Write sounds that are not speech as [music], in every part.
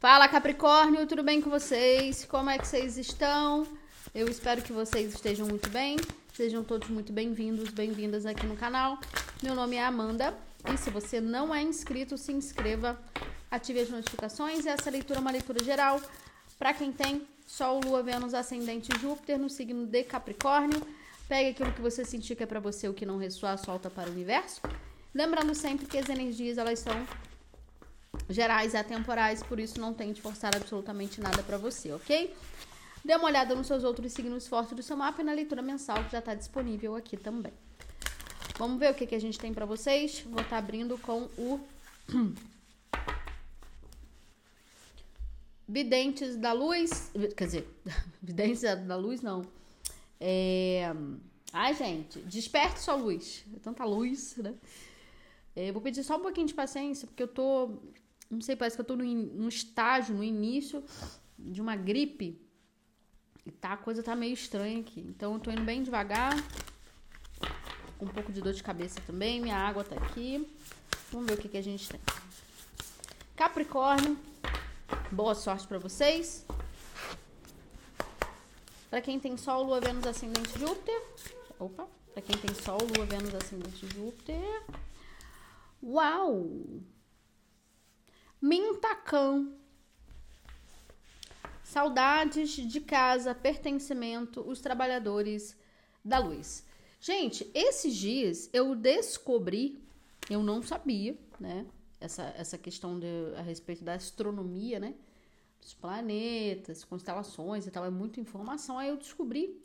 Fala Capricórnio, tudo bem com vocês? Como é que vocês estão? Eu espero que vocês estejam muito bem. Sejam todos muito bem-vindos, bem-vindas aqui no canal. Meu nome é Amanda e se você não é inscrito, se inscreva, ative as notificações. Essa leitura é uma leitura geral para quem tem Sol, Lua, Vênus, Ascendente Júpiter no signo de Capricórnio. Pegue aquilo que você sentir que é para você, o que não ressoar, solta para o universo. Lembrando sempre que as energias elas são gerais e atemporais, por isso não tente forçar absolutamente nada para você, ok? Dê uma olhada nos seus outros signos fortes do seu mapa e na leitura mensal que já está disponível aqui também. Vamos ver o que, que a gente tem para vocês. Vou estar tá abrindo com o [clears throat] Videntes da Luz. Quer dizer, [laughs] Videntes da Luz não. É... Ai, gente, desperte sua luz. É tanta luz, né? É, vou pedir só um pouquinho de paciência, porque eu tô. Não sei, parece que eu tô no, estágio, no início de uma gripe. E tá, a coisa tá meio estranha aqui. Então eu tô indo bem devagar. Com um pouco de dor de cabeça também. Minha água tá aqui. Vamos ver o que, que a gente tem. Capricórnio. Boa sorte para vocês. Para quem tem Sol, Lua, Vênus, Ascendente, Júpiter. Opa. Para quem tem Sol, Lua, Vênus, Ascendente, Júpiter. Uau! Mintacão. Saudades de casa, pertencimento, os trabalhadores da luz. Gente, esses dias eu descobri, eu não sabia, né? Essa, essa questão de, a respeito da astronomia, né? Dos planetas, constelações e tal, é muita informação. Aí eu descobri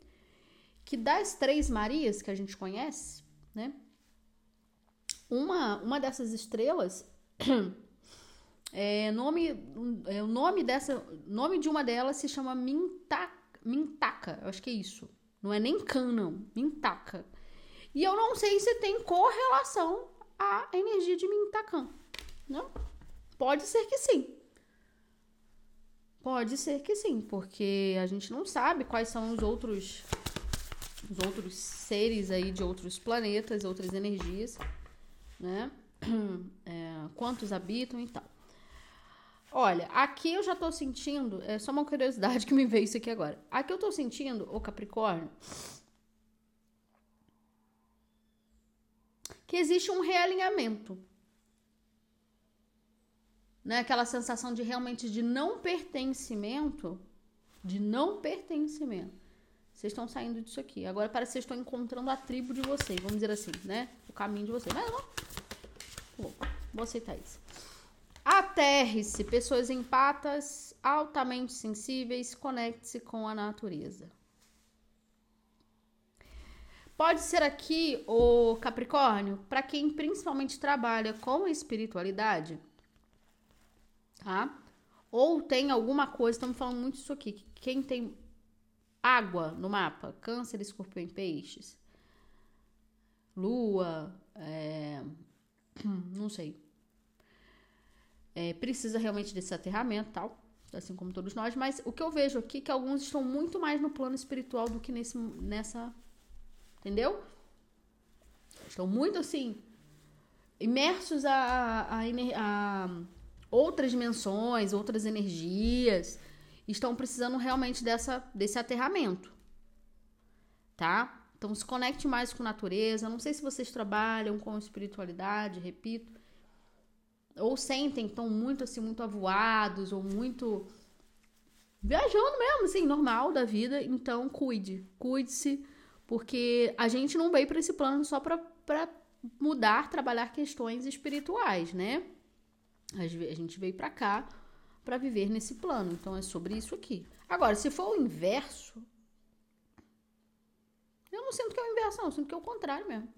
que das três Marias que a gente conhece, né? Uma, uma dessas estrelas [clears throat] É, nome, é, o nome dessa, nome de uma delas se chama Minta, Mintaka, eu acho que é isso. Não é nem Kan, não. Mintaka. E eu não sei se tem correlação à energia de Mintakan. Não? Pode ser que sim. Pode ser que sim, porque a gente não sabe quais são os outros os outros seres aí de outros planetas, outras energias, né? [clears throat] É, quantos habitam e tal. Olha, aqui eu já tô sentindo, é só uma curiosidade [laughs] que me veio isso aqui agora. Aqui eu tô sentindo, o Capricórnio, que existe um realinhamento. Né? Aquela sensação de realmente de não pertencimento, de não pertencimento. Vocês estão saindo disso aqui. Agora parece que vocês estão encontrando a tribo de vocês, vamos dizer assim, né? O caminho de vocês. Mas não. Vou aceitar isso. Aterre-se, pessoas empatas, altamente sensíveis, conecte-se com a natureza. Pode ser aqui o Capricórnio, para quem principalmente trabalha com espiritualidade, tá? Ou tem alguma coisa, estamos falando muito isso aqui, quem tem água no mapa, câncer, escorpião em peixes, lua, é, [clears throat] não sei, é, precisa realmente desse aterramento tal, assim como todos nós, mas o que eu vejo aqui é que alguns estão muito mais no plano espiritual do que nesse, nessa. Entendeu? Estão muito assim, imersos a, a, a, outras dimensões, outras energias, estão precisando realmente dessa, desse aterramento. Tá? Então se conecte mais com a natureza. Não sei se vocês trabalham com espiritualidade, repito ou sentem estão muito assim, muito avoados ou muito viajando mesmo, assim, normal da vida, então cuide, cuide-se, porque a gente não veio para esse plano só para mudar, trabalhar questões espirituais, né? A gente veio para cá para viver nesse plano, então é sobre isso aqui. Agora, se for o inverso, eu não sinto que é o inverso, não, eu sinto que é o contrário mesmo.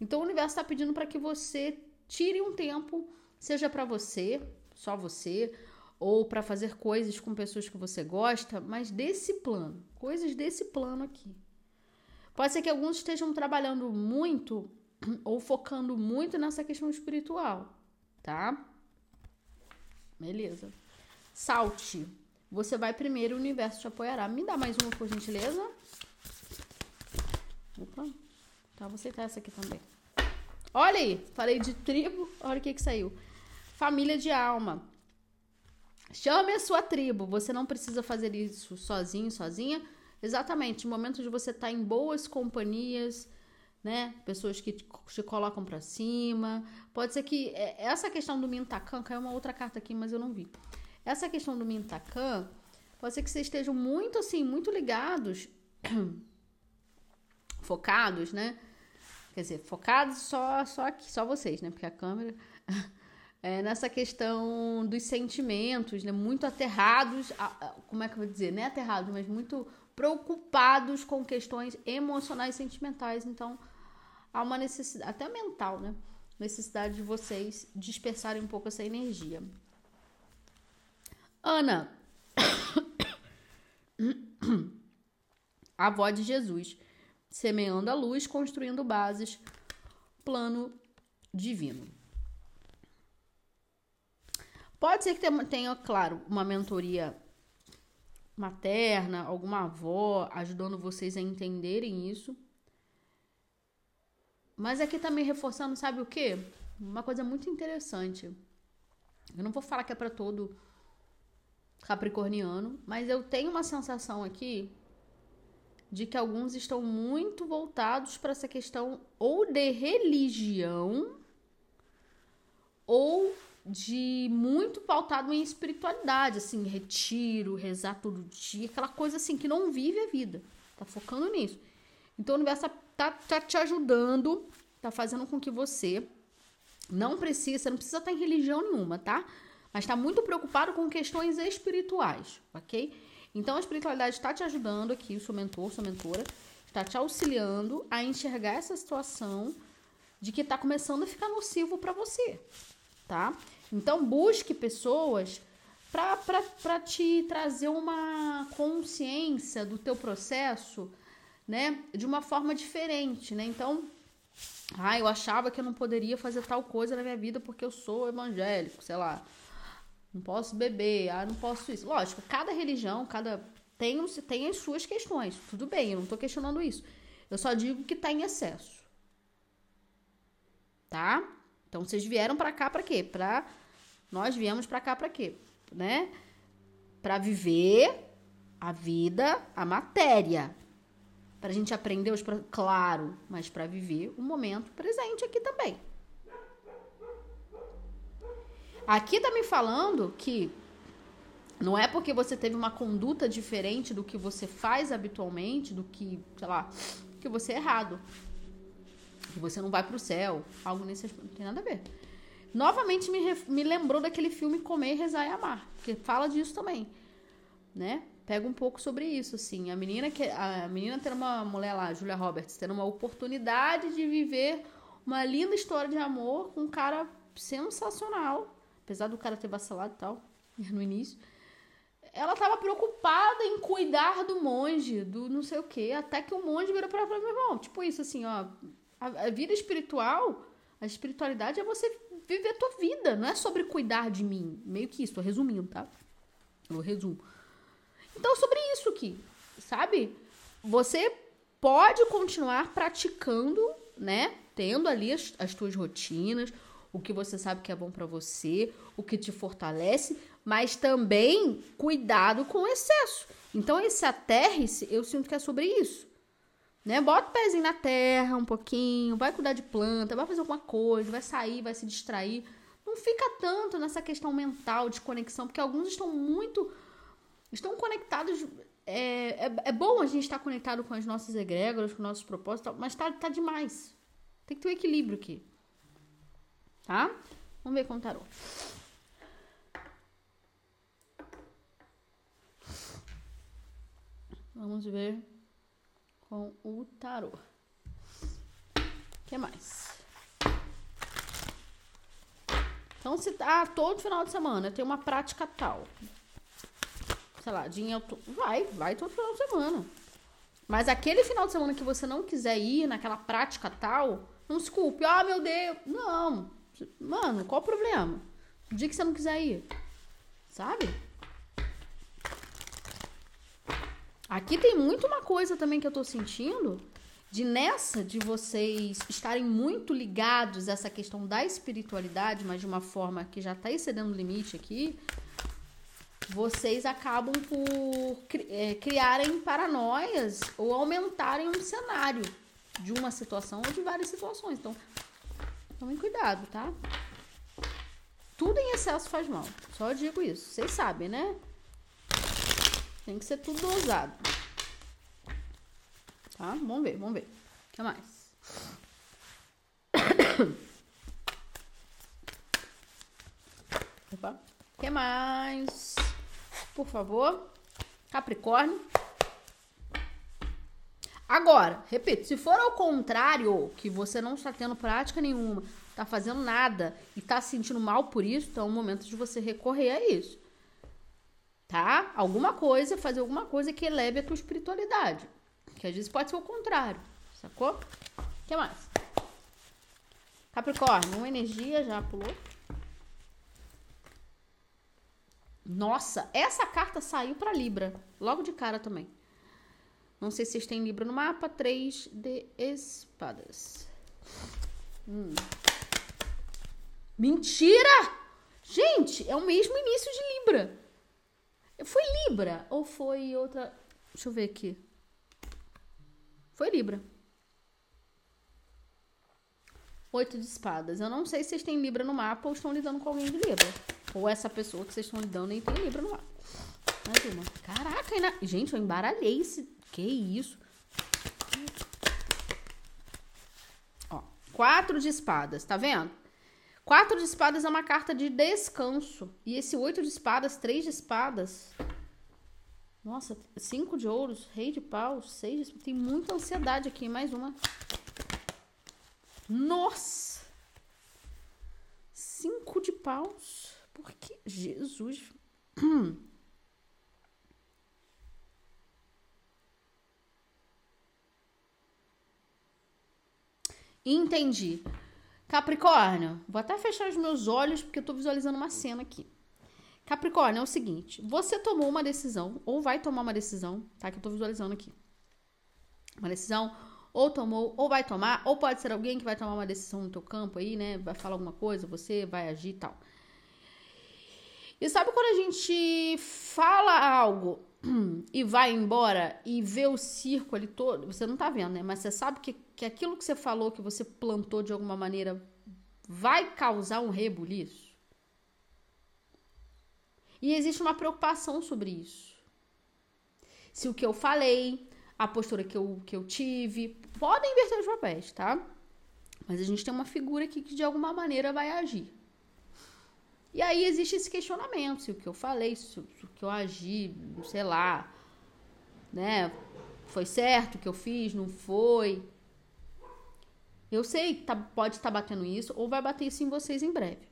Então o universo está pedindo para que você tire um tempo seja para você, só você, ou para fazer coisas com pessoas que você gosta, mas desse plano, coisas desse plano aqui. Pode ser que alguns estejam trabalhando muito [clears throat] ou focando muito nessa questão espiritual, tá? Beleza. Salte. Você vai primeiro, o universo te apoiará. Me dá mais uma, por gentileza. Opa. Tá, vou aceitar essa aqui também. Olha aí, falei de tribo, olha o que que saiu. Família de alma. Chame a sua tribo. Você não precisa fazer isso sozinho, sozinha. Exatamente, em momentos de você estar tá em boas companhias, né? Pessoas que te colocam para cima. Pode ser que é, essa questão do Mintacan, caiu uma outra carta aqui, mas eu não vi. Essa questão do Mintacan, pode ser que vocês estejam muito assim, muito ligados, [clears throat] focados, né? Quer dizer, focados só só aqui, só vocês, né? Porque a câmera [laughs] é, nessa questão dos sentimentos, né? Muito aterrados, como é que eu vou dizer? Não é aterrados, mas muito preocupados com questões emocionais e sentimentais. Então, há uma necessidade, até mental, né? Necessidade de vocês dispersarem um pouco essa energia. Ana, a [coughs] avó de Jesus, semeando a luz, construindo bases, plano divino. Pode ser que tenha, claro, uma mentoria materna, alguma avó ajudando vocês a entenderem isso. Mas aqui também reforçando, sabe o que? Uma coisa muito interessante. Eu não vou falar que é para todo capricorniano, mas eu tenho uma sensação aqui de que alguns estão muito voltados para essa questão ou de religião ou de muito pautado em espiritualidade, assim, retiro, rezar todo dia, aquela coisa assim que não vive a vida. Tá focando nisso. Então o universo tá, tá te ajudando, tá fazendo com que você não precisa, você não precisa estar em religião nenhuma, tá? Mas tá muito preocupado com questões espirituais, ok? Então a espiritualidade está te ajudando aqui, o seu mentor, sua mentora, está te auxiliando a enxergar essa situação de que está começando a ficar nocivo para você, tá? Então, busque pessoas para te trazer uma consciência do teu processo, né? De uma forma diferente, né? Então, ah, eu achava que eu não poderia fazer tal coisa na minha vida porque eu sou evangélico, sei lá. Não posso beber, ah, não posso isso. Lógico, cada religião, cada tem, tem as suas questões. Tudo bem, eu não tô questionando isso. Eu só digo que tá em excesso. Tá? Então vocês vieram para cá para quê? Para nós viemos para cá para quê? Né? Para viver a vida, a matéria. Para a gente aprender os claro, mas para viver o momento presente aqui também. Aqui tá me falando que não é porque você teve uma conduta diferente do que você faz habitualmente, do que, sei lá, que você é errado você não vai pro céu, algo nesse não tem nada a ver. Novamente me, me lembrou daquele filme Comer, Rezar e Amar, que fala disso também, né? Pega um pouco sobre isso, assim. A menina que a menina tendo uma mulher lá, Julia Roberts, tendo uma oportunidade de viver uma linda história de amor com um cara sensacional, apesar do cara ter vacilado e tal [laughs] no início. Ela estava preocupada em cuidar do monge, do não sei o quê, até que o monge virou para ela e falou: "Meu irmão, tipo isso assim, ó, a, a vida espiritual, a espiritualidade é você viver a tua vida, não é sobre cuidar de mim. Meio que isso, tô resumindo, tá? Eu resumo. Então, sobre isso aqui, sabe? Você pode continuar praticando, né? Tendo ali as, as tuas rotinas, o que você sabe que é bom para você, o que te fortalece, mas também cuidado com o excesso. Então, esse aterre-se, eu sinto que é sobre isso né? Bota o pezinho na terra um pouquinho, vai cuidar de planta, vai fazer alguma coisa, vai sair, vai se distrair. Não fica tanto nessa questão mental de conexão, porque alguns estão muito. estão conectados. É, é, é bom a gente estar conectado com as nossas egrégoras, com nossos propósitos, mas tá, tá demais. Tem que ter um equilíbrio aqui. Tá? Vamos ver com tarô. Vamos ver com o tarô. O que mais? Então, se tá todo final de semana tem uma prática tal. Sei lá, dinheiro. Vai, vai todo final de semana. Mas aquele final de semana que você não quiser ir naquela prática tal, não se culpe. Ah, meu Deus. Não. Mano, qual o problema? O dia que você não quiser ir. Sabe? Aqui tem muito uma coisa também que eu tô sentindo de nessa de vocês estarem muito ligados a essa questão da espiritualidade, mas de uma forma que já tá excedendo o limite aqui. vocês acabam por é, criarem paranoias ou aumentarem um cenário de uma situação ou de várias situações. Então, tomem cuidado, tá? Tudo em excesso faz mal. Só digo isso. Vocês sabem, né? Tem que ser tudo dosado. Tá? Vamos ver, vamos ver. O que mais? Opa. O que mais? Por favor. Capricórnio. Agora, repito, se for ao contrário, que você não está tendo prática nenhuma, está fazendo nada e está se sentindo mal por isso, então é o momento de você recorrer a isso. Tá? Alguma coisa, fazer alguma coisa que eleve a tua espiritualidade. Que às vezes pode ser o contrário. Sacou? O que mais? Capricórnio, uma energia já pulou. Nossa, essa carta saiu para Libra, logo de cara também. Não sei se vocês têm Libra no mapa. Três de espadas. Hum. Mentira! Gente, é o mesmo início de Libra. Foi Libra ou foi outra? Deixa eu ver aqui. Foi Libra. Oito de espadas. Eu não sei se vocês têm Libra no mapa ou estão lidando com alguém de Libra. Ou essa pessoa que vocês estão lidando nem tem Libra no mapa. Mais uma. Caraca, ainda... gente, eu embaralhei esse. Que isso? Ó, quatro de espadas, tá vendo? Quatro de espadas é uma carta de descanso. E esse oito de espadas, três de espadas. Nossa, cinco de ouros, rei de paus, seis de... Tem muita ansiedade aqui. Mais uma. Nossa! Cinco de paus. Por que? Jesus. [clears throat] Entendi. Capricórnio, vou até fechar os meus olhos porque eu tô visualizando uma cena aqui. Capricórnio, é o seguinte: você tomou uma decisão, ou vai tomar uma decisão, tá? Que eu tô visualizando aqui. Uma decisão, ou tomou, ou vai tomar, ou pode ser alguém que vai tomar uma decisão no teu campo aí, né? Vai falar alguma coisa, você vai agir e tal. E sabe quando a gente fala algo [clears throat] e vai embora e vê o circo ali todo, você não tá vendo, né? Mas você sabe que, que aquilo que você falou, que você plantou de alguma maneira, vai causar um rebuliço. E existe uma preocupação sobre isso. Se o que eu falei, a postura que eu, que eu tive, podem inverter os papéis, tá? Mas a gente tem uma figura aqui que de alguma maneira vai agir. E aí existe esse questionamento, se o que eu falei, se o que eu agi, sei lá, né? Foi certo o que eu fiz, não foi. Eu sei que tá, pode estar tá batendo isso, ou vai bater isso em vocês em breve.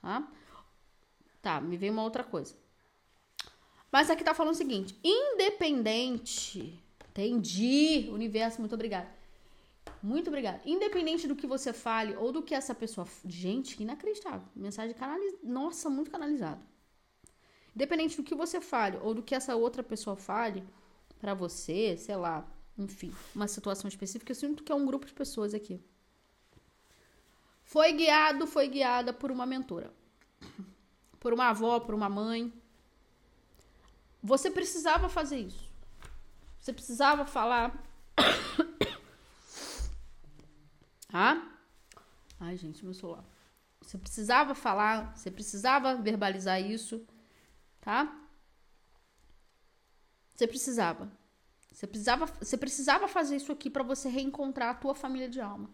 Tá? Tá, me veio uma outra coisa. Mas aqui tá falando o seguinte: independente. Entendi, universo, muito obrigada muito obrigada. Independente do que você fale ou do que essa pessoa. Gente, inacreditável. Mensagem canalizada. Nossa, muito canalizado. Independente do que você fale ou do que essa outra pessoa fale para você, sei lá, enfim, uma situação específica, eu sinto que é um grupo de pessoas aqui. Foi guiado, foi guiada por uma mentora. Por uma avó, por uma mãe. Você precisava fazer isso. Você precisava falar tá? [coughs] Ai, gente, meu celular. Você precisava falar, você precisava verbalizar isso, tá? Você precisava. Você precisava, você precisava fazer isso aqui para você reencontrar a tua família de alma.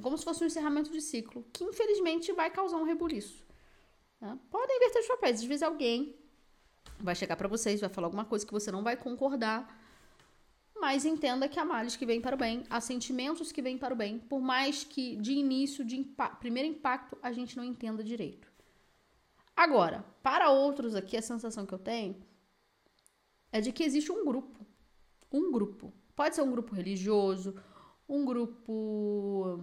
Como se fosse um encerramento de ciclo, que infelizmente vai causar um rebuliço. Tá? Podem inverter os papéis. Às vezes alguém vai chegar para vocês, vai falar alguma coisa que você não vai concordar mas entenda que há males que vêm para o bem, há sentimentos que vêm para o bem, por mais que de início, de impa primeiro impacto, a gente não entenda direito. Agora, para outros aqui, a sensação que eu tenho é de que existe um grupo. Um grupo. Pode ser um grupo religioso, um grupo.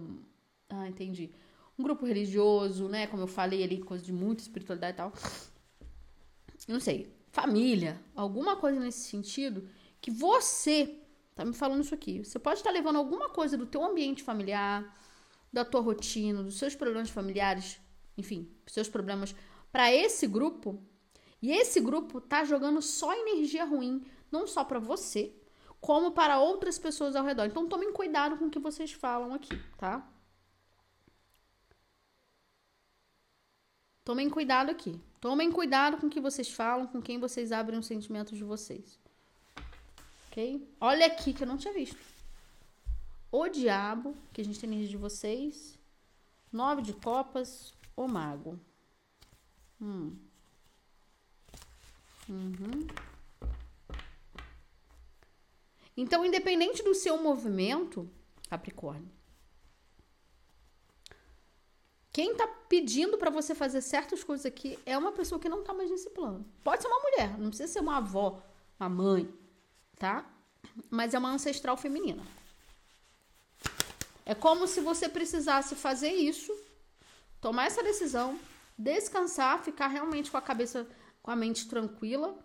Ah, entendi. Um grupo religioso, né? Como eu falei ali, coisa de muita espiritualidade e tal. Não sei. Família, alguma coisa nesse sentido que você tá me falando isso aqui. Você pode estar levando alguma coisa do teu ambiente familiar, da tua rotina, dos seus problemas familiares enfim, seus problemas para esse grupo, e esse grupo tá jogando só energia ruim, não só para você, como para outras pessoas ao redor. Então tomem cuidado com o que vocês falam aqui, tá? Tomem cuidado aqui. Tomem cuidado com o que vocês falam, com quem vocês abrem os sentimentos de vocês. Ok? Olha aqui que eu não tinha visto. O diabo, que a gente tem energia de vocês. Nove de copas, o mago. Hum. Uhum. Então, independente do seu movimento, Capricórnio, quem tá pedindo para você fazer certas coisas aqui é uma pessoa que não tá mais nesse plano. Pode ser uma mulher, não precisa ser uma avó, uma mãe, tá? Mas é uma ancestral feminina. É como se você precisasse fazer isso, tomar essa decisão, descansar, ficar realmente com a cabeça, com a mente tranquila,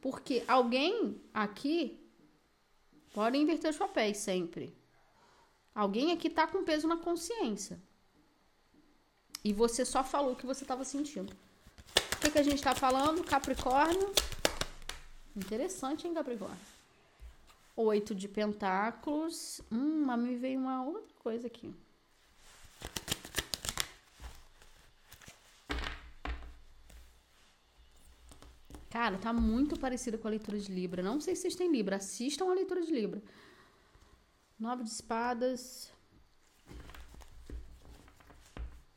porque alguém aqui pode inverter os papéis sempre. Alguém aqui tá com peso na consciência. E você só falou o que você estava sentindo. O que, que a gente está falando? Capricórnio. Interessante, hein, Capricórnio? Oito de pentáculos. Hum, mas me veio uma outra coisa aqui. Cara, tá muito parecido com a leitura de Libra. Não sei se vocês têm Libra. Assistam a leitura de Libra. Nove de espadas.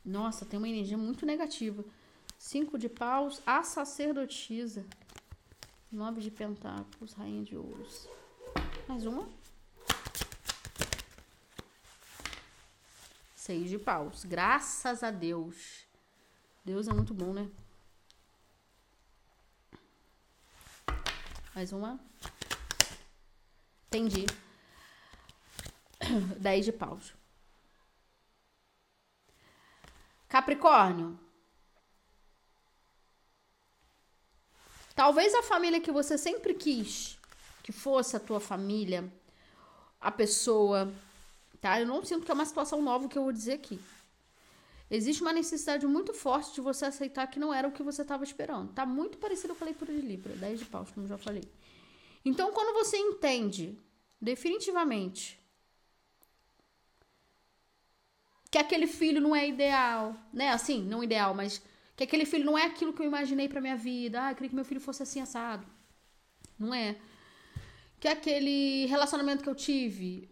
Nossa, tem uma energia muito negativa. Cinco de paus. A sacerdotisa. Nove de pentáculos. Rainha de ouros. Mais uma. Seis de paus. Graças a Deus. Deus é muito bom, né? Mais uma. Entendi. [coughs] 10 de paus. Capricórnio. Talvez a família que você sempre quis que fosse a tua família, a pessoa, tá? Eu não sinto que é uma situação nova que eu vou dizer aqui. Existe uma necessidade muito forte de você aceitar que não era o que você estava esperando. Tá muito parecido com a leitura de Libra, 10 de paus, como já falei. Então, quando você entende definitivamente que aquele filho não é ideal, né? Assim, não ideal, mas que aquele filho não é aquilo que eu imaginei para minha vida. Ah, eu queria que meu filho fosse assim assado. Não é. Que aquele relacionamento que eu tive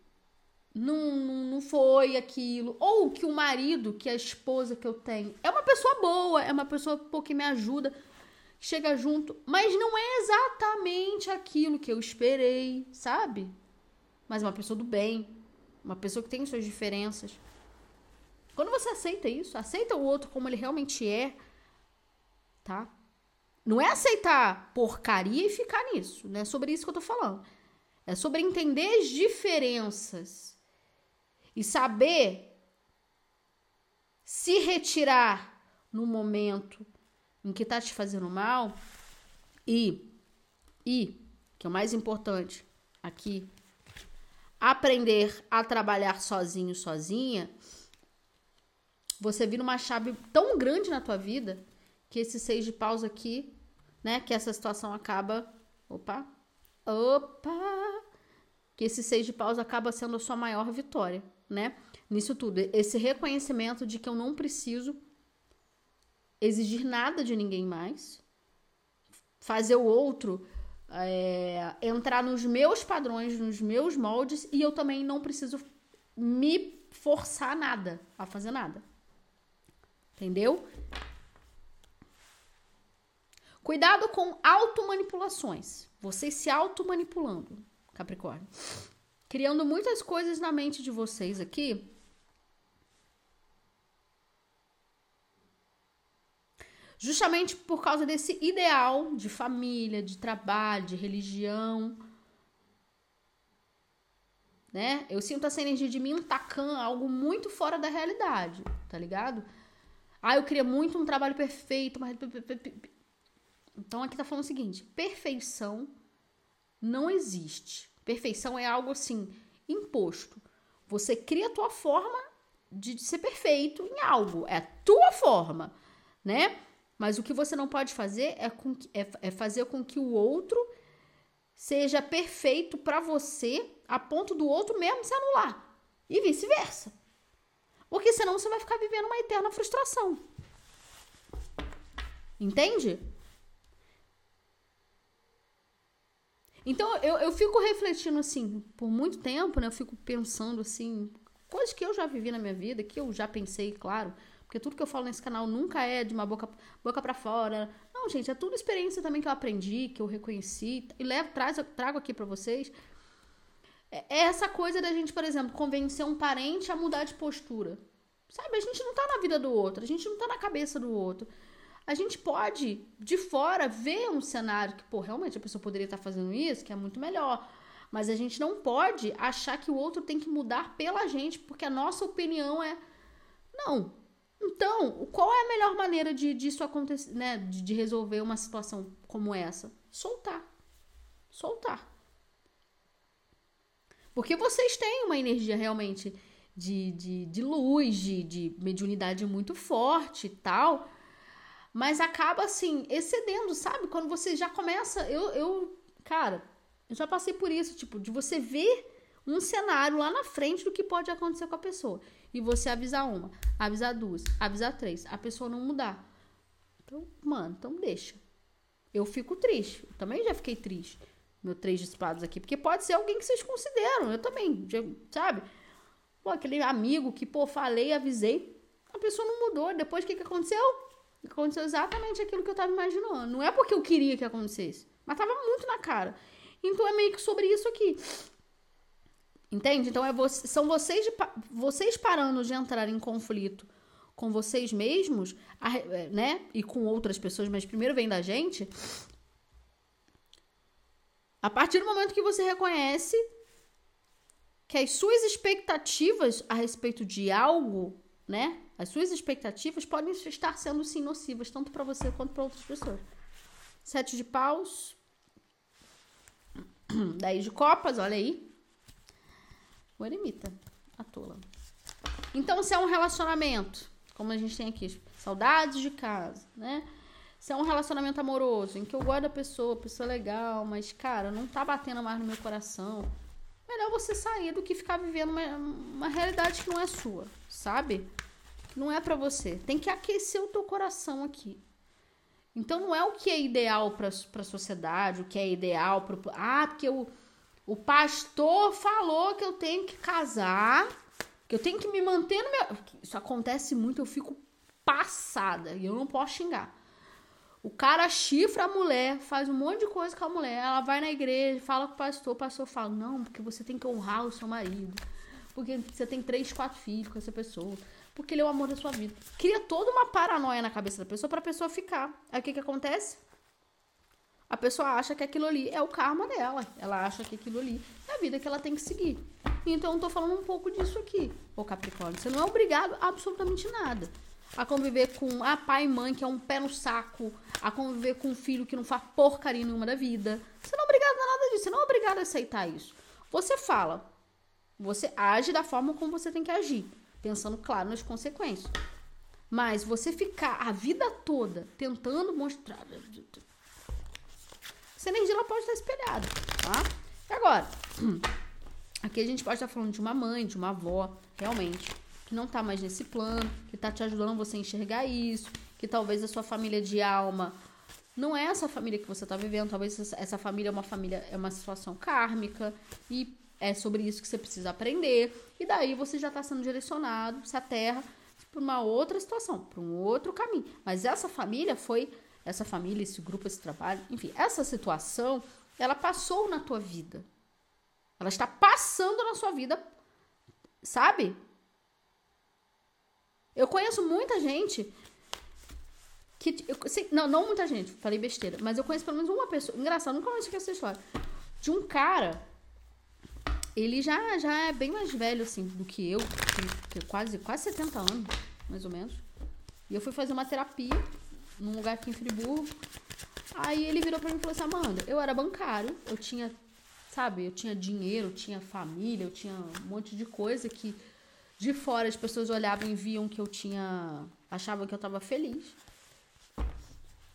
não, não foi aquilo. Ou que o marido, que a esposa que eu tenho, é uma pessoa boa, é uma pessoa pô, que me ajuda, chega junto, mas não é exatamente aquilo que eu esperei, sabe? Mas é uma pessoa do bem, uma pessoa que tem suas diferenças. Quando você aceita isso, aceita o outro como ele realmente é, tá? Não é aceitar porcaria e ficar nisso, não é sobre isso que eu tô falando. É sobre entender as diferenças e saber se retirar no momento em que tá te fazendo mal e e que é o mais importante aqui aprender a trabalhar sozinho, sozinha, você vira uma chave tão grande na tua vida que esse seis de paus aqui, né, que essa situação acaba, opa, opa, que esse seis de paus acaba sendo a sua maior vitória né? Nisso tudo. Esse reconhecimento de que eu não preciso exigir nada de ninguém mais, fazer o outro é, entrar nos meus padrões, nos meus moldes, e eu também não preciso me forçar nada a fazer nada. Entendeu? Cuidado com automanipulações. Vocês se automanipulando, Capricórnio criando muitas coisas na mente de vocês aqui. Justamente por causa desse ideal de família, de trabalho, de religião. Né? Eu sinto essa energia de mim tacando algo muito fora da realidade, tá ligado? Ah, eu queria muito um trabalho perfeito, mas. Então aqui tá falando o seguinte: perfeição não existe. Perfeição é algo assim, imposto. Você cria a tua forma de ser perfeito em algo. É a tua forma, né? Mas o que você não pode fazer é, com, é, é fazer com que o outro seja perfeito para você a ponto do outro mesmo se anular. E vice-versa. Porque senão você vai ficar vivendo uma eterna frustração. Entende? Então eu, eu fico refletindo assim, por muito tempo, né? Eu fico pensando assim, coisas que eu já vivi na minha vida, que eu já pensei, claro. Porque tudo que eu falo nesse canal nunca é de uma boca, boca para fora. Não, gente, é tudo experiência também que eu aprendi, que eu reconheci e levo, traz, trago aqui para vocês. É, é essa coisa da gente, por exemplo, convencer um parente a mudar de postura. Sabe, a gente não tá na vida do outro, a gente não tá na cabeça do outro. A gente pode, de fora, ver um cenário que, pô, realmente a pessoa poderia estar fazendo isso, que é muito melhor. Mas a gente não pode achar que o outro tem que mudar pela gente, porque a nossa opinião é. Não. Então, qual é a melhor maneira de disso acontecer, né? De, de resolver uma situação como essa? Soltar. Soltar. Porque vocês têm uma energia realmente de, de, de luz, de, de mediunidade muito forte e tal. Mas acaba assim, excedendo, sabe? Quando você já começa. Eu, eu, cara, eu já passei por isso, tipo, de você ver um cenário lá na frente do que pode acontecer com a pessoa. E você avisar uma, avisar duas, avisar três, a pessoa não mudar. Então, mano, então deixa. Eu fico triste. Eu também já fiquei triste meu três de espadas aqui. Porque pode ser alguém que vocês consideram. Eu também, sabe? Pô, aquele amigo que, pô, falei, avisei. A pessoa não mudou. Depois, o que, que aconteceu? Aconteceu exatamente aquilo que eu tava imaginando. Não é porque eu queria que acontecesse. Mas tava muito na cara. Então é meio que sobre isso aqui. Entende? Então é você, são vocês, de, vocês parando de entrar em conflito com vocês mesmos, né? E com outras pessoas, mas primeiro vem da gente, a partir do momento que você reconhece que as suas expectativas a respeito de algo, né? As suas expectativas podem estar sendo sim nocivas, tanto para você quanto para outras pessoas. Sete de paus. [clears throat] Dez de copas, olha aí. O eremita, a tola. Então, se é um relacionamento, como a gente tem aqui, saudades de casa, né? Se é um relacionamento amoroso, em que eu gosto da pessoa, pessoa legal, mas, cara, não tá batendo mais no meu coração. Melhor você sair do que ficar vivendo uma, uma realidade que não é sua, sabe? Não é para você. Tem que aquecer o teu coração aqui. Então não é o que é ideal para a sociedade, o que é ideal para ah, porque o, o pastor falou que eu tenho que casar, que eu tenho que me manter no meu. Isso acontece muito, eu fico passada e eu não posso xingar. O cara chifra a mulher, faz um monte de coisa com a mulher. Ela vai na igreja, fala com o pastor. O pastor fala: Não, porque você tem que honrar o seu marido. Porque você tem três, quatro filhos com essa pessoa. Porque ele é o amor da sua vida. Cria toda uma paranoia na cabeça da pessoa pra pessoa ficar. Aí o que, que acontece? A pessoa acha que aquilo ali é o karma dela. Ela acha que aquilo ali é a vida que ela tem que seguir. Então eu tô falando um pouco disso aqui, ô Capricórnio. Você não é obrigado a absolutamente nada a conviver com a pai e mãe que é um pé no saco, a conviver com um filho que não faz porcaria nenhuma da vida. Você não é obrigado a nada disso, você não é obrigado a aceitar isso. Você fala, você age da forma como você tem que agir, pensando, claro, nas consequências. Mas você ficar a vida toda tentando mostrar. Essa energia ela pode estar espelhada, tá? E agora, [clears throat] aqui a gente pode estar falando de uma mãe, de uma avó, realmente que não tá mais nesse plano, que tá te ajudando você a enxergar isso, que talvez a sua família de alma não é essa família que você tá vivendo, talvez essa família é uma família, é uma situação kármica e é sobre isso que você precisa aprender. E daí você já está sendo direcionado, se a terra para uma outra situação, para um outro caminho. Mas essa família foi essa família, esse grupo, esse trabalho, enfim, essa situação, ela passou na tua vida. Ela está passando na sua vida, sabe? Eu conheço muita gente que. Eu, não, não muita gente, falei besteira, mas eu conheço pelo menos uma pessoa. Engraçado, nunca mais esqueci essa história. De um cara. Ele já, já é bem mais velho, assim, do que eu. Que, quase, quase 70 anos, mais ou menos. E eu fui fazer uma terapia num lugar aqui em Friburgo. Aí ele virou pra mim e falou assim: Amanda, eu era bancário, eu tinha, sabe, eu tinha dinheiro, eu tinha família, eu tinha um monte de coisa que De fora as pessoas olhavam e viam que eu tinha. achavam que eu tava feliz.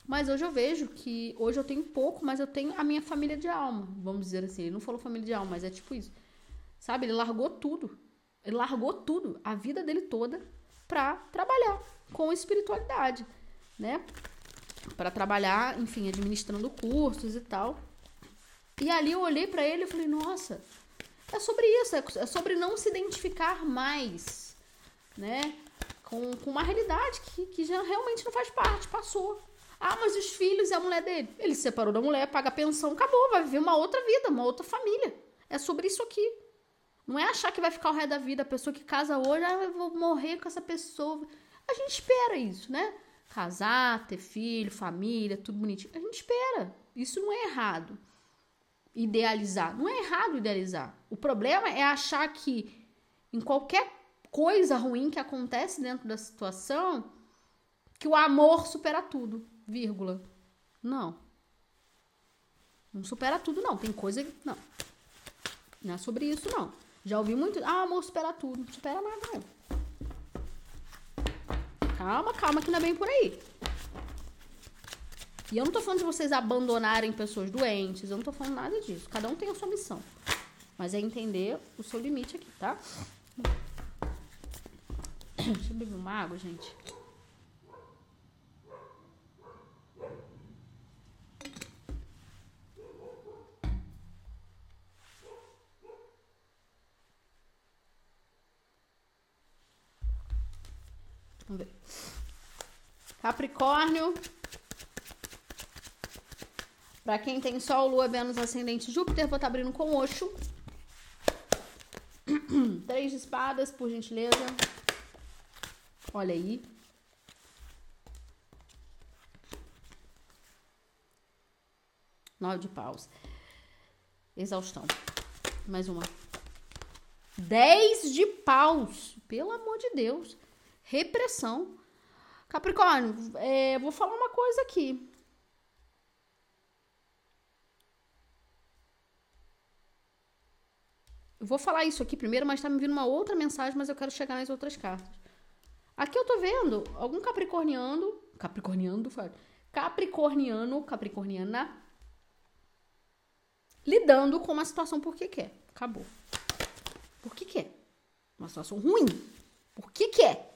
Mas hoje eu vejo que hoje eu tenho pouco, mas eu tenho a minha família de alma, vamos dizer assim. Ele não falou família de alma, mas é tipo isso. Sabe? Ele largou tudo. Ele largou tudo, a vida dele toda, pra trabalhar com espiritualidade, né? Para trabalhar, enfim, administrando cursos e tal. E ali eu olhei para ele e falei: "Nossa, é sobre isso, é sobre não se identificar mais, né? Com, com uma realidade que, que já realmente não faz parte, passou. Ah, mas os filhos e a mulher dele. Ele se separou da mulher, paga pensão, acabou, vai viver uma outra vida, uma outra família. É sobre isso aqui. Não é achar que vai ficar o resto da vida. A pessoa que casa hoje, ah, eu vou morrer com essa pessoa. A gente espera isso, né? Casar, ter filho, família, tudo bonitinho. A gente espera. Isso não é errado. Idealizar. Não é errado idealizar. O problema é achar que em qualquer coisa ruim que acontece dentro da situação, que o amor supera tudo vírgula. Não. Não supera tudo, não. Tem coisa. Não. Não é sobre isso, não. Já ouvi muito. Ah, amor supera tudo. Não supera nada, não. Calma, calma, que não é bem por aí. E eu não tô falando de vocês abandonarem pessoas doentes. Eu não tô falando nada disso. Cada um tem a sua missão. Mas é entender o seu limite aqui, tá? Deixa eu beber uma água, gente. Vamos ver. Capricórnio. Para quem tem Sol, Lua, Vênus, Ascendente, Júpiter, vou estar tá abrindo com Oxo. [clears throat] Três de espadas, por gentileza. Olha aí. Nove de paus. Exaustão. Mais uma. Dez de paus. Pelo amor de Deus repressão. Capricórnio, é, vou falar uma coisa aqui. Eu vou falar isso aqui primeiro, mas tá me vindo uma outra mensagem, mas eu quero chegar nas outras cartas. Aqui eu tô vendo algum capricorniano, capricorniano, capricorniano, capricorniana, lidando com uma situação por que quer. Acabou. Por que quer? Uma situação ruim. Por que quer?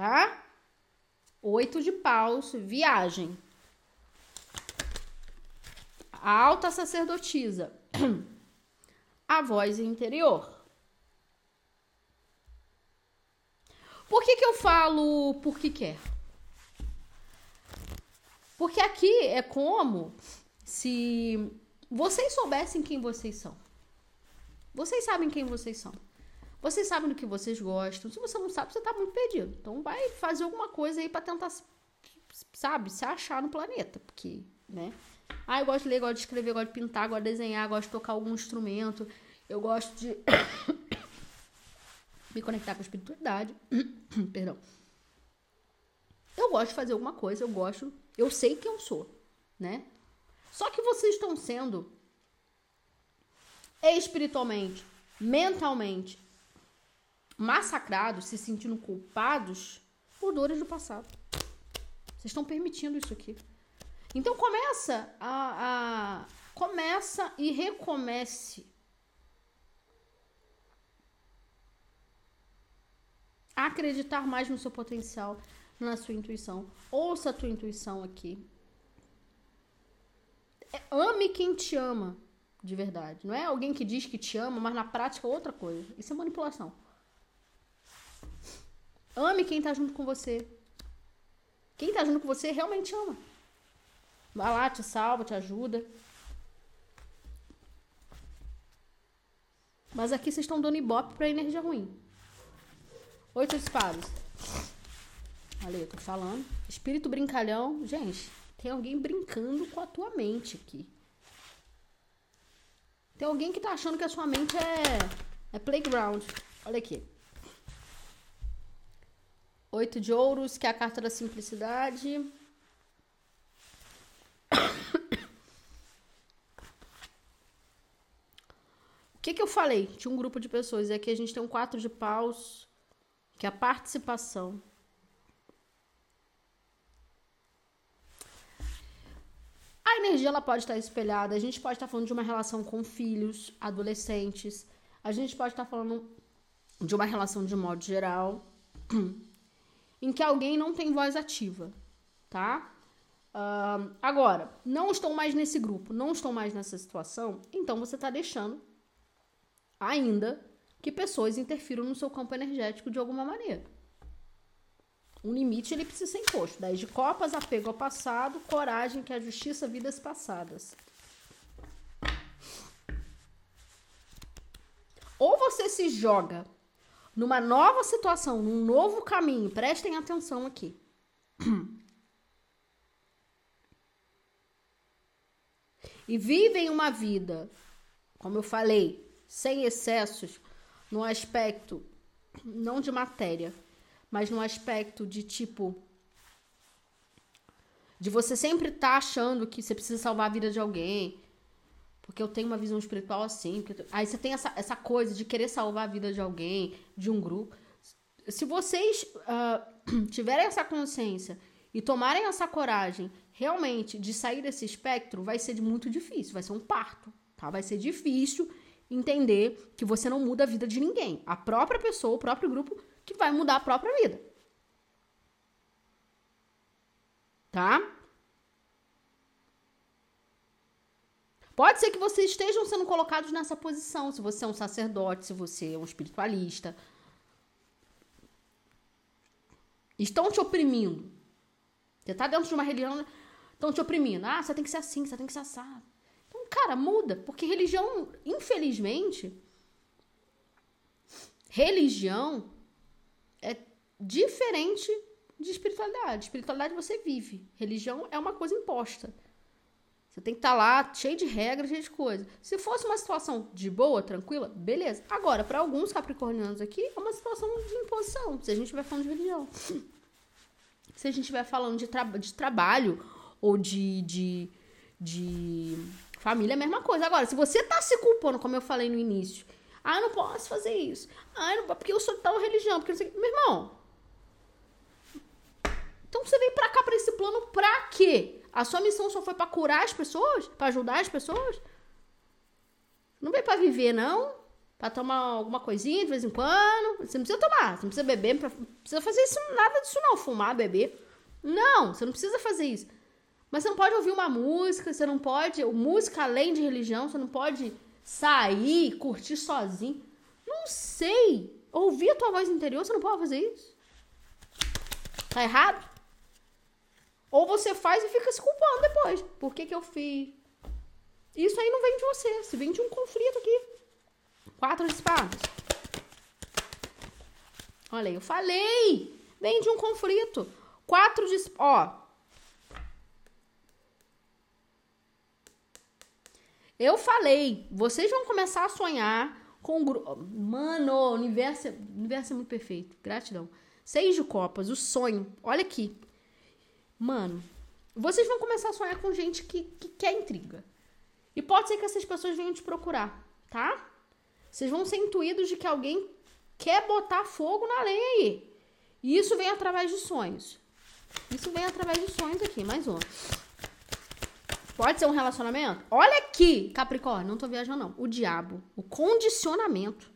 Tá? Oito de paus, viagem. A alta sacerdotisa. [clears throat] A voz interior. Por que, que eu falo por que quer? Porque aqui é como se vocês soubessem quem vocês são. Vocês sabem quem vocês são. Vocês sabem do que vocês gostam. Se você não sabe, você tá muito perdido. Então vai fazer alguma coisa aí para tentar, sabe, se achar no planeta. Porque, né? Ah, eu gosto de ler, gosto de escrever, gosto de pintar, gosto de desenhar, gosto de tocar algum instrumento. Eu gosto de [coughs] me conectar com a espiritualidade. [coughs] Perdão. Eu gosto de fazer alguma coisa, eu gosto, eu sei quem eu sou, né? Só que vocês estão sendo espiritualmente, mentalmente, massacrados, se sentindo culpados por dores do passado. Vocês estão permitindo isso aqui. Então começa a, a começa e recomece a acreditar mais no seu potencial, na sua intuição. Ouça a tua intuição aqui. É, ame quem te ama de verdade. Não é alguém que diz que te ama, mas na prática é outra coisa. Isso é manipulação. Ame quem tá junto com você. Quem tá junto com você realmente ama. Vai lá, te salva, te ajuda. Mas aqui vocês estão dando ibope pra energia ruim. Oito espadas. Olha, eu tô falando. Espírito brincalhão. Gente, tem alguém brincando com a tua mente aqui. Tem alguém que tá achando que a sua mente é, é playground. Olha aqui. Oito de ouros, que é a carta da simplicidade. [coughs] O que, que eu falei? Tinha um grupo de pessoas. E aqui a gente tem um quatro de paus, que é a participação. A energia ela pode estar espelhada. A gente pode estar falando de uma relação com filhos, adolescentes. A gente pode estar falando de uma relação de modo geral, [coughs] em que alguém não tem voz ativa, tá? Uh, agora, não estou mais nesse grupo, não estou mais nessa situação, então você está deixando ainda que pessoas interfiram no seu campo energético de alguma maneira. Um limite ele precisa ser imposto. 10 de copas, apego ao passado, coragem, que é a justiça, vidas passadas. Ou você se joga numa nova situação, num novo caminho, prestem atenção aqui. E vivem uma vida, como eu falei, sem excessos, no aspecto não de matéria, mas no aspecto de tipo. De você sempre estar tá achando que você precisa salvar a vida de alguém. Porque eu tenho uma visão espiritual assim. Aí você tem essa, essa coisa de querer salvar a vida de alguém, de um grupo. Se vocês uh, [clears throat] tiverem essa consciência e tomarem essa coragem realmente de sair desse espectro, vai ser muito difícil, vai ser um parto, tá? Vai ser difícil entender que você não muda a vida de ninguém. A própria pessoa, o próprio grupo que vai mudar a própria vida. Tá? Pode ser que vocês estejam sendo colocados nessa posição, se você é um sacerdote, se você é um espiritualista. Estão te oprimindo. Você tá dentro de uma religião, estão te oprimindo. Ah, você tem que ser assim, você tem que ser assado. Então, cara, muda, porque religião, infelizmente, religião é diferente de espiritualidade. Espiritualidade você vive. Religião é uma coisa imposta. Você tem que estar tá lá cheio de regras, cheio de coisa. Se fosse uma situação de boa, tranquila, beleza. Agora, para alguns capricornianos aqui, é uma situação de imposição. Se a gente estiver falando de religião. [sniffs] Se a gente estiver falando de, tra de trabalho ou de, de, de família, é a mesma coisa. Agora, se você tá se culpando, como eu falei no início, ah, eu não posso fazer isso. Ah, não, porque eu sou de tal religião. Porque não sei... Meu irmão. Então você veio pra cá, pra esse plano, pra quê? A sua missão só foi para curar as pessoas? para ajudar as pessoas? Não veio para viver, não? Para tomar alguma coisinha de vez em quando? Você não precisa tomar, você não precisa beber, não precisa fazer isso, nada disso não, fumar, beber. Não, você não precisa fazer isso. Mas você não pode ouvir uma música, você não pode, música além de religião, você não pode sair, curtir sozinho. Não sei. Ouvir a tua voz interior, você não pode fazer isso. Tá errado? Ou você faz e fica se culpando depois. Por que, que eu fiz? Isso aí não vem de você. Se vem de um conflito aqui. Quatro de espadas. Olha aí, eu falei. Vem de um conflito. Quatro de Ó. Eu falei. Vocês vão começar a sonhar com... Mano, o universo, é, o universo é muito perfeito. Gratidão. Seis de copas. O sonho. Olha aqui. Mano, vocês vão começar a sonhar com gente que, que quer intriga. E pode ser que essas pessoas venham te procurar, tá? Vocês vão ser intuídos de que alguém quer botar fogo na lenha aí. E isso vem através de sonhos. Isso vem através de sonhos aqui, mais um. Pode ser um relacionamento? Olha aqui, Capricórnio, não tô viajando não. O diabo, o condicionamento.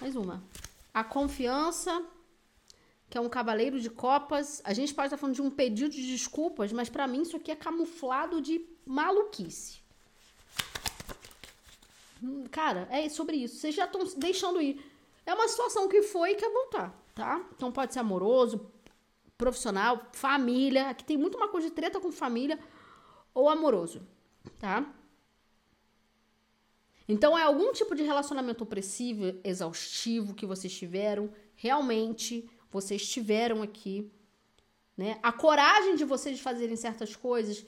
Mais uma. A confiança, que é um cavaleiro de copas. A gente pode estar falando de um pedido de desculpas, mas para mim isso aqui é camuflado de maluquice. Hum, cara, é sobre isso. Vocês já estão deixando ir. É uma situação que foi e quer voltar, tá? Então pode ser amoroso, profissional, família. Aqui tem muito uma coisa de treta com família ou amoroso, tá? Então é algum tipo de relacionamento opressivo, exaustivo que vocês tiveram, realmente vocês tiveram aqui, né? A coragem de vocês fazerem certas coisas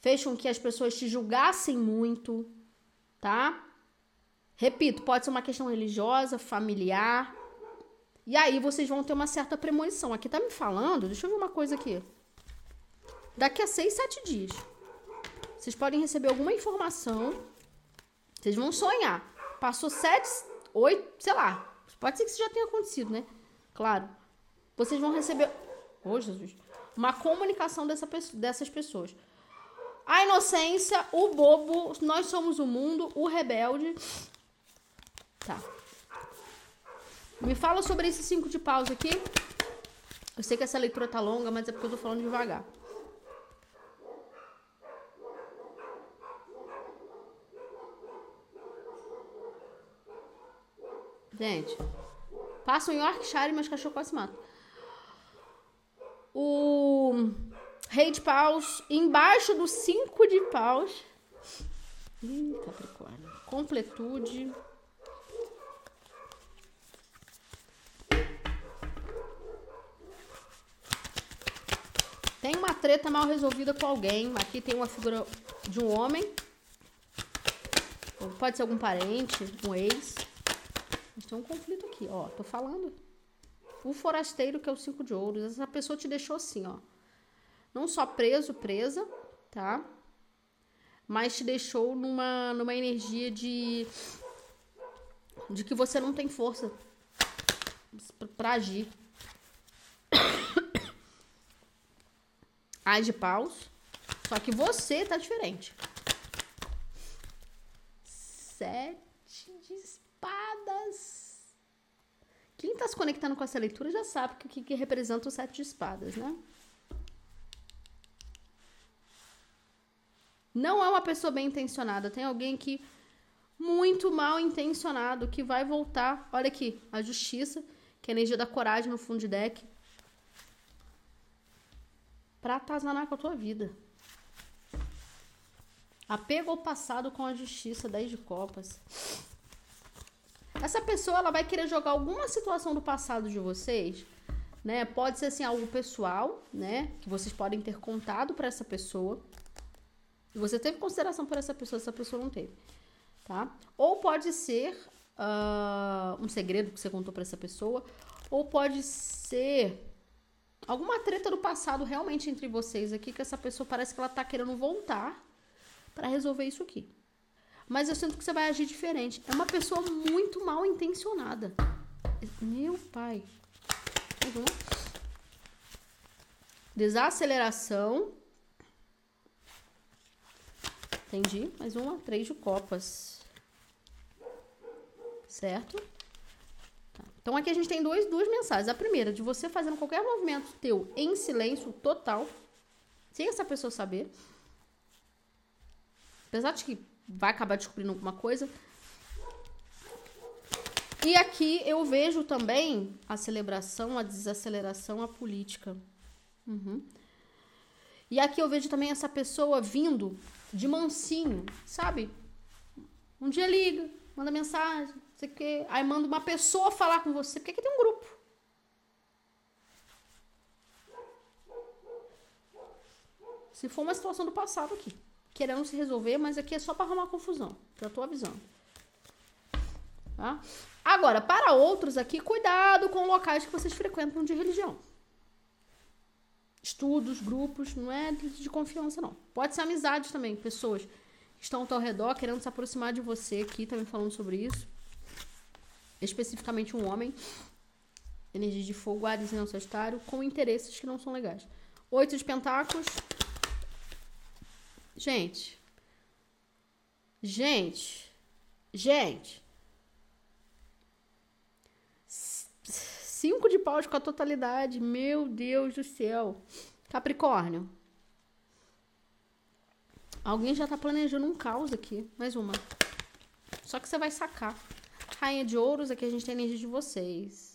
fez com que as pessoas te julgassem muito, tá? Repito, pode ser uma questão religiosa, familiar. E aí vocês vão ter uma certa premonição. Aqui tá me falando, deixa eu ver uma coisa aqui. Daqui a seis, sete dias. Vocês podem receber alguma informação. Vocês vão sonhar. Passou sete, oito, sei lá. Pode ser que isso já tenha acontecido, né? Claro. Vocês vão receber. Oh, Jesus. Uma comunicação dessa, dessas pessoas. A inocência, o bobo, nós somos o mundo, o rebelde. Tá. Me fala sobre esses cinco de paus aqui. Eu sei que essa leitura tá longa, mas é porque eu tô falando devagar. Gente, passa em Yorkshire e meus cachorros quase se matam. O rei de paus, embaixo do cinco de paus. Ih, Capricórnio. Completude. Tem uma treta mal resolvida com alguém. Aqui tem uma figura de um homem. Pode ser algum parente, um ex. Mas tem um conflito aqui, ó. Tô falando. O forasteiro, que é o cinco de ouros. Essa pessoa te deixou assim, ó. Não só preso, presa, tá? Mas te deixou numa, numa energia de. de que você não tem força para agir. Ai de paus. Só que você tá diferente. Sete de espadas. Quem está se conectando com essa leitura já sabe o que, que representa o sete de espadas, né? Não é uma pessoa bem intencionada. Tem alguém que muito mal intencionado que vai voltar. Olha aqui, a justiça, que é a energia da coragem no fundo de deck. Pra atazanar com a tua vida. Apego ao passado com a justiça, 10 de copas. Essa pessoa ela vai querer jogar alguma situação do passado de vocês, né? Pode ser assim algo pessoal, né? Que vocês podem ter contado para essa pessoa. Você teve consideração por essa pessoa, essa pessoa não teve, tá? Ou pode ser uh, um segredo que você contou para essa pessoa, ou pode ser alguma treta do passado realmente entre vocês aqui que essa pessoa parece que ela tá querendo voltar para resolver isso aqui. Mas eu sinto que você vai agir diferente. É uma pessoa muito mal intencionada. Meu pai. Uhum. Desaceleração. Entendi. Mais uma. Três de copas. Certo? Tá. Então aqui a gente tem dois, duas mensagens. A primeira, de você fazendo qualquer movimento teu em silêncio total. Sem essa pessoa saber. Apesar de que vai acabar descobrindo alguma coisa. E aqui eu vejo também a celebração, a desaceleração, a política. Uhum. E aqui eu vejo também essa pessoa vindo de mansinho, sabe? Um dia liga, manda mensagem, não sei o quê. Aí manda uma pessoa falar com você, porque aqui tem um grupo. Se for uma situação do passado aqui querendo se resolver, mas aqui é só para arrumar confusão. Já tô avisando. Tá? Agora, para outros aqui, cuidado com locais que vocês frequentam de religião. Estudos, grupos, não é de confiança, não. Pode ser amizade também, pessoas que estão ao redor querendo se aproximar de você aqui, também falando sobre isso. Especificamente um homem, energia de fogo, Ares e não Sagitário, com interesses que não são legais. Oito de pentáculos, Gente. Gente. Gente. Cinco de paus com a totalidade. Meu Deus do céu. Capricórnio. Alguém já tá planejando um caos aqui. Mais uma. Só que você vai sacar. Rainha de ouros, aqui a gente tem energia de vocês.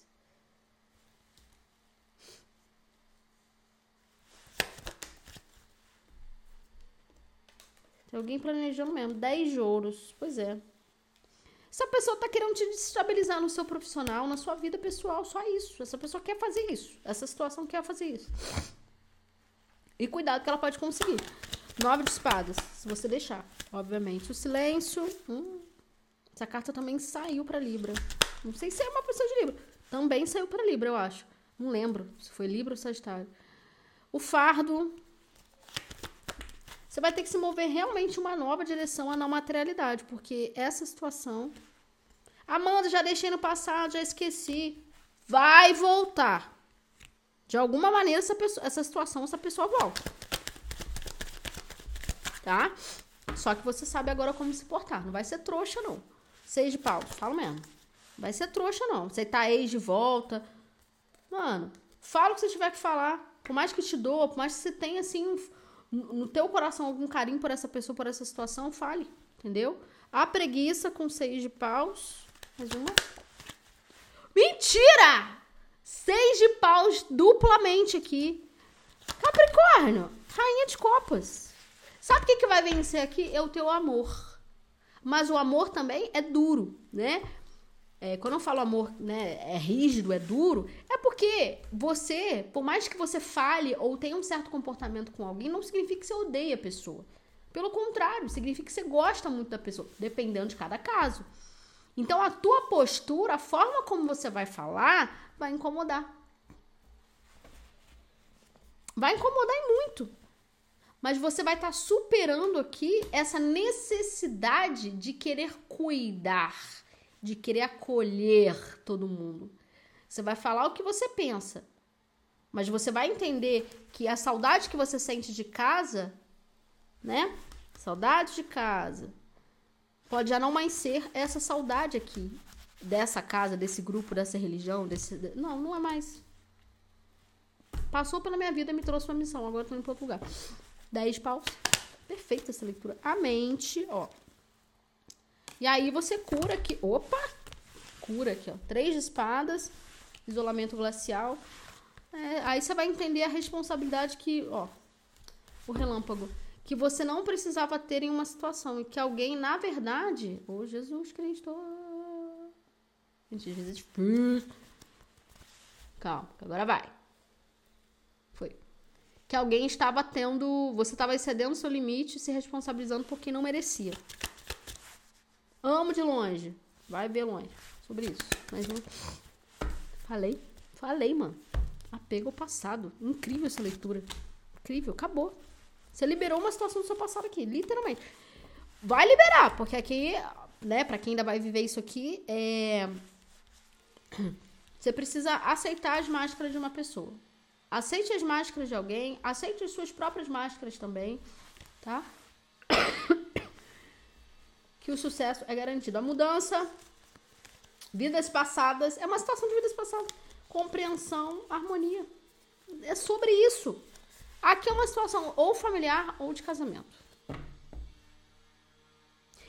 Tem alguém planejando mesmo. 10 de ouros. Pois é. Essa pessoa tá querendo te desestabilizar no seu profissional, na sua vida pessoal, só isso. Essa pessoa quer fazer isso. Essa situação quer fazer isso. E cuidado que ela pode conseguir. Nove de espadas, se você deixar, obviamente. O silêncio. Hum, essa carta também saiu para Libra. Não sei se é uma pessoa de Libra. Também saiu para Libra, eu acho. Não lembro se foi Libra ou Sagitário. O fardo, você vai ter que se mover realmente uma nova direção à não materialidade, porque essa situação Amanda, já deixei no passado, já esqueci. Vai voltar. De alguma maneira, essa, pessoa, essa situação, essa pessoa volta. Tá? Só que você sabe agora como se portar. Não vai ser trouxa, não. Seis de pau, falo mesmo. Vai ser trouxa, não. Você tá ex de volta. Mano, fala o que você tiver que falar. Por mais que te doa, por mais que você tenha, assim, no teu coração algum carinho por essa pessoa, por essa situação, fale. Entendeu? A preguiça com seis de paus. Mais uma. Mentira! Seis de paus duplamente aqui. Capricórnio, rainha de copas. Sabe o que, que vai vencer aqui? É o teu amor. Mas o amor também é duro, né? É, quando eu falo amor, né, é rígido, é duro, é porque você, por mais que você fale ou tenha um certo comportamento com alguém, não significa que você odeia a pessoa. Pelo contrário, significa que você gosta muito da pessoa, dependendo de cada caso. Então a tua postura, a forma como você vai falar, vai incomodar. Vai incomodar e muito. Mas você vai estar tá superando aqui essa necessidade de querer cuidar de querer acolher todo mundo. Você vai falar o que você pensa, mas você vai entender que a saudade que você sente de casa, né? Saudade de casa, pode já não mais ser essa saudade aqui, dessa casa, desse grupo, dessa religião, desse. Não, não é mais. Passou pela minha vida e me trouxe uma missão, agora tô indo para outro lugar. 10 paus. Perfeita essa leitura. A mente, ó. E aí você cura aqui. Opa! Cura aqui, ó. Três espadas, isolamento glacial. É, aí você vai entender a responsabilidade que, ó, o relâmpago, que você não precisava ter em uma situação e que alguém, na verdade, ô oh, Jesus Cristo. Gente, às vezes. Calma, agora vai. Foi. Que alguém estava tendo. Você estava excedendo seu limite e se responsabilizando por quem não merecia. Amo de longe. Vai ver longe. Sobre isso. Mas não. Falei. Falei, mano. Apego ao passado. Incrível essa leitura. Incrível. Acabou. Você liberou uma situação do seu passado aqui, literalmente. Vai liberar, porque aqui, né, pra quem ainda vai viver isso aqui, é. [clears throat] Você precisa aceitar as máscaras de uma pessoa. Aceite as máscaras de alguém, aceite as suas próprias máscaras também, tá? [clears throat] que o sucesso é garantido. A mudança, vidas passadas, é uma situação de vidas passadas. Compreensão, harmonia. É sobre isso. Aqui é uma situação ou familiar ou de casamento.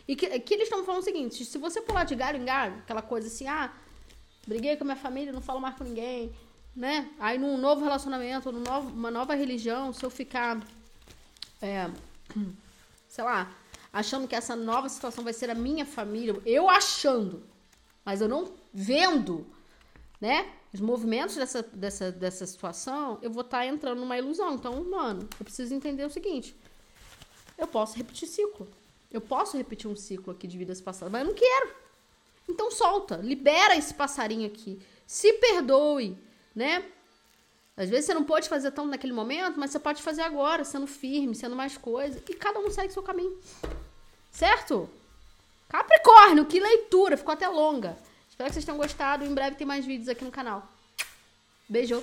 E que, que eles estão falando o seguinte: se você pular de galho em galho, aquela coisa assim, ah, briguei com a minha família, não falo mais com ninguém, né? Aí num novo relacionamento, numa nova religião, se eu ficar, é, [clears throat] sei lá, achando que essa nova situação vai ser a minha família, eu achando, mas eu não vendo, né? Os movimentos dessa, dessa, dessa situação, eu vou estar tá entrando numa ilusão. Então, mano, eu preciso entender o seguinte: eu posso repetir ciclo. Eu posso repetir um ciclo aqui de vidas passadas, mas eu não quero. Então solta, libera esse passarinho aqui. Se perdoe, né? Às vezes você não pode fazer tanto naquele momento, mas você pode fazer agora, sendo firme, sendo mais coisa. E cada um segue seu caminho. Certo? Capricórnio, que leitura! Ficou até longa. Espero que vocês tenham gostado. Em breve tem mais vídeos aqui no canal. Beijo!